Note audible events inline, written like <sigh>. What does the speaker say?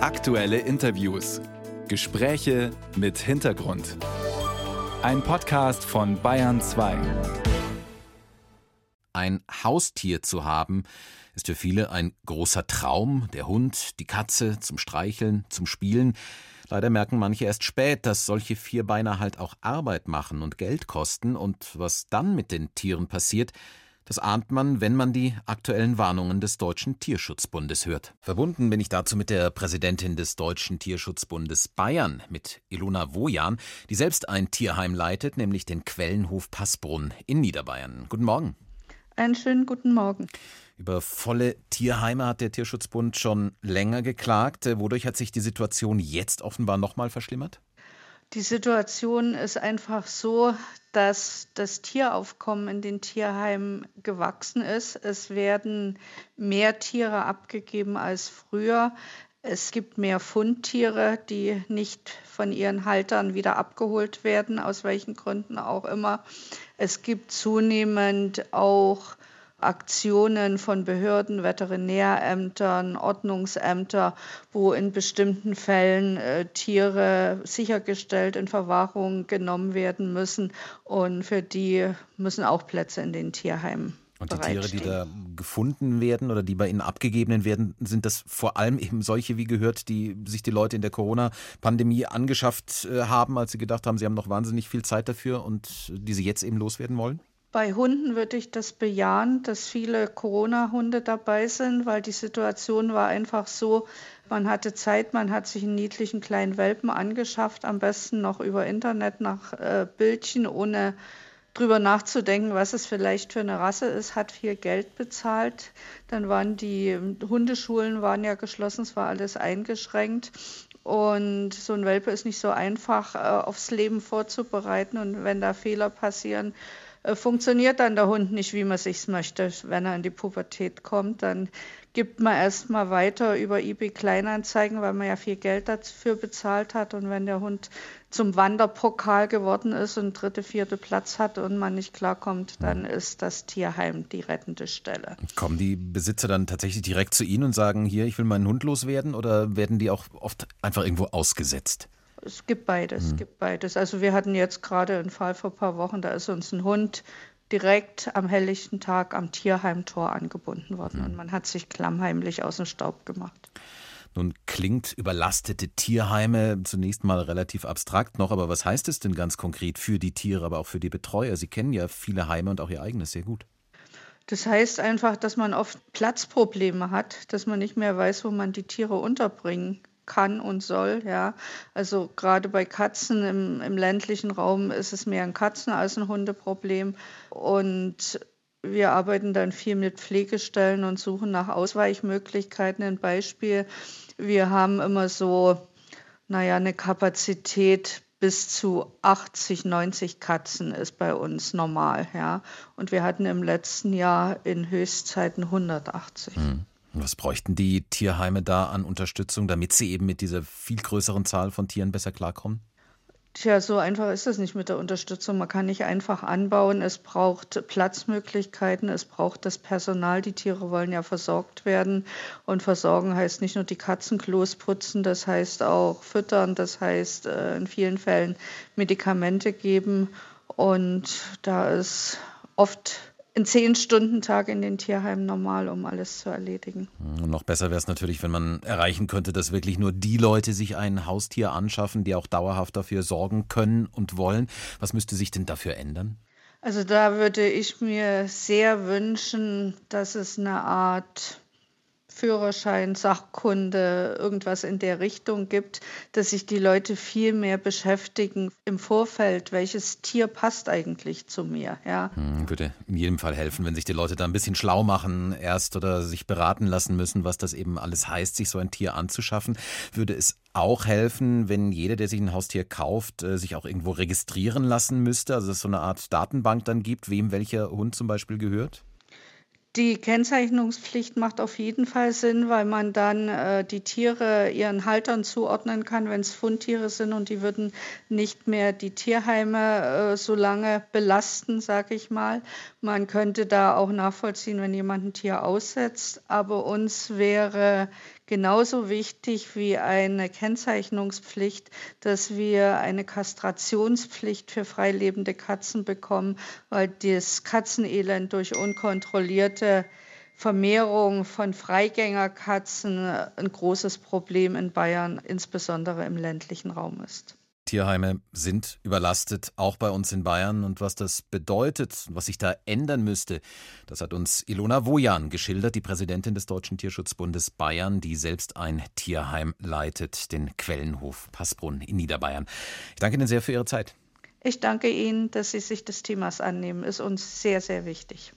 Aktuelle Interviews. Gespräche mit Hintergrund. Ein Podcast von Bayern 2. Ein Haustier zu haben, ist für viele ein großer Traum. Der Hund, die Katze zum Streicheln, zum Spielen. Leider merken manche erst spät, dass solche Vierbeiner halt auch Arbeit machen und Geld kosten. Und was dann mit den Tieren passiert, das ahnt man, wenn man die aktuellen Warnungen des Deutschen Tierschutzbundes hört. Verbunden bin ich dazu mit der Präsidentin des Deutschen Tierschutzbundes Bayern, mit Ilona Wojan, die selbst ein Tierheim leitet, nämlich den Quellenhof Passbrunn in Niederbayern. Guten Morgen. Einen schönen guten Morgen. Über volle Tierheime hat der Tierschutzbund schon länger geklagt. Wodurch hat sich die Situation jetzt offenbar nochmal verschlimmert? Die Situation ist einfach so, dass das Tieraufkommen in den Tierheimen gewachsen ist. Es werden mehr Tiere abgegeben als früher. Es gibt mehr Fundtiere, die nicht von ihren Haltern wieder abgeholt werden, aus welchen Gründen auch immer. Es gibt zunehmend auch Aktionen von Behörden, Veterinärämtern, Ordnungsämter, wo in bestimmten Fällen äh, Tiere sichergestellt in Verwahrung genommen werden müssen. Und für die müssen auch Plätze in den Tierheimen und die Tiere, die da gefunden werden oder die bei Ihnen abgegeben werden, sind das vor allem <laughs> eben solche, wie gehört, die sich die Leute in der Corona-Pandemie angeschafft äh, haben, als sie gedacht haben, sie haben noch wahnsinnig viel Zeit dafür und die sie jetzt eben loswerden wollen? Bei Hunden würde ich das bejahen, dass viele Corona-Hunde dabei sind, weil die Situation war einfach so, man hatte Zeit, man hat sich einen niedlichen kleinen Welpen angeschafft, am besten noch über Internet nach äh, Bildchen, ohne drüber nachzudenken, was es vielleicht für eine Rasse ist, hat viel Geld bezahlt. Dann waren die Hundeschulen waren ja geschlossen, es war alles eingeschränkt. Und so ein Welpe ist nicht so einfach äh, aufs Leben vorzubereiten. Und wenn da Fehler passieren, funktioniert dann der Hund nicht, wie man sich möchte. Wenn er in die Pubertät kommt, dann gibt man erstmal weiter über eBay Kleinanzeigen, weil man ja viel Geld dafür bezahlt hat. Und wenn der Hund zum Wanderpokal geworden ist und dritte, vierte Platz hat und man nicht klarkommt, dann ist das Tierheim die rettende Stelle. Kommen die Besitzer dann tatsächlich direkt zu Ihnen und sagen, hier, ich will meinen Hund loswerden oder werden die auch oft einfach irgendwo ausgesetzt? Es gibt beides, es hm. gibt beides. Also wir hatten jetzt gerade einen Fall vor ein paar Wochen, da ist uns ein Hund direkt am helllichten Tag am Tierheimtor angebunden worden mhm. und man hat sich klammheimlich aus dem Staub gemacht. Nun klingt überlastete Tierheime zunächst mal relativ abstrakt noch, aber was heißt es denn ganz konkret für die Tiere, aber auch für die Betreuer? Sie kennen ja viele Heime und auch ihr eigenes sehr gut. Das heißt einfach, dass man oft Platzprobleme hat, dass man nicht mehr weiß, wo man die Tiere unterbringen kann und soll. Ja. Also gerade bei Katzen im, im ländlichen Raum ist es mehr ein Katzen- als ein Hundeproblem. Und wir arbeiten dann viel mit Pflegestellen und suchen nach Ausweichmöglichkeiten. Ein Beispiel, wir haben immer so, naja, eine Kapazität bis zu 80, 90 Katzen ist bei uns normal, ja. Und wir hatten im letzten Jahr in Höchstzeiten 180. Mhm. Was bräuchten die Tierheime da an Unterstützung, damit sie eben mit dieser viel größeren Zahl von Tieren besser klarkommen? Tja, so einfach ist es nicht mit der Unterstützung. Man kann nicht einfach anbauen. Es braucht Platzmöglichkeiten, es braucht das Personal. Die Tiere wollen ja versorgt werden. Und versorgen heißt nicht nur die Katzenklos putzen, das heißt auch füttern, das heißt äh, in vielen Fällen Medikamente geben. Und da ist oft ein Zehn-Stunden-Tag in den Tierheimen normal, um alles zu erledigen. Und noch besser wäre es natürlich, wenn man erreichen könnte, dass wirklich nur die Leute sich ein Haustier anschaffen, die auch dauerhaft dafür sorgen können und wollen. Was müsste sich denn dafür ändern? Also da würde ich mir sehr wünschen, dass es eine Art Führerschein, Sachkunde, irgendwas in der Richtung gibt, dass sich die Leute viel mehr beschäftigen im Vorfeld, welches Tier passt eigentlich zu mir. Ja. Hm, würde in jedem Fall helfen, wenn sich die Leute da ein bisschen schlau machen erst oder sich beraten lassen müssen, was das eben alles heißt, sich so ein Tier anzuschaffen. Würde es auch helfen, wenn jeder, der sich ein Haustier kauft, äh, sich auch irgendwo registrieren lassen müsste, also dass es so eine Art Datenbank dann gibt, wem welcher Hund zum Beispiel gehört? Die Kennzeichnungspflicht macht auf jeden Fall Sinn, weil man dann äh, die Tiere ihren Haltern zuordnen kann, wenn es Fundtiere sind und die würden nicht mehr die Tierheime äh, so lange belasten, sage ich mal. Man könnte da auch nachvollziehen, wenn jemand ein Tier aussetzt. Aber uns wäre genauso wichtig wie eine Kennzeichnungspflicht, dass wir eine Kastrationspflicht für freilebende Katzen bekommen, weil das Katzenelend durch unkontrollierte Vermehrung von Freigängerkatzen ein großes Problem in Bayern, insbesondere im ländlichen Raum ist. Tierheime sind überlastet, auch bei uns in Bayern. Und was das bedeutet, was sich da ändern müsste, das hat uns Ilona Wojan geschildert, die Präsidentin des Deutschen Tierschutzbundes Bayern, die selbst ein Tierheim leitet, den Quellenhof Passbrunn in Niederbayern. Ich danke Ihnen sehr für Ihre Zeit. Ich danke Ihnen, dass Sie sich des Themas annehmen. Ist uns sehr, sehr wichtig.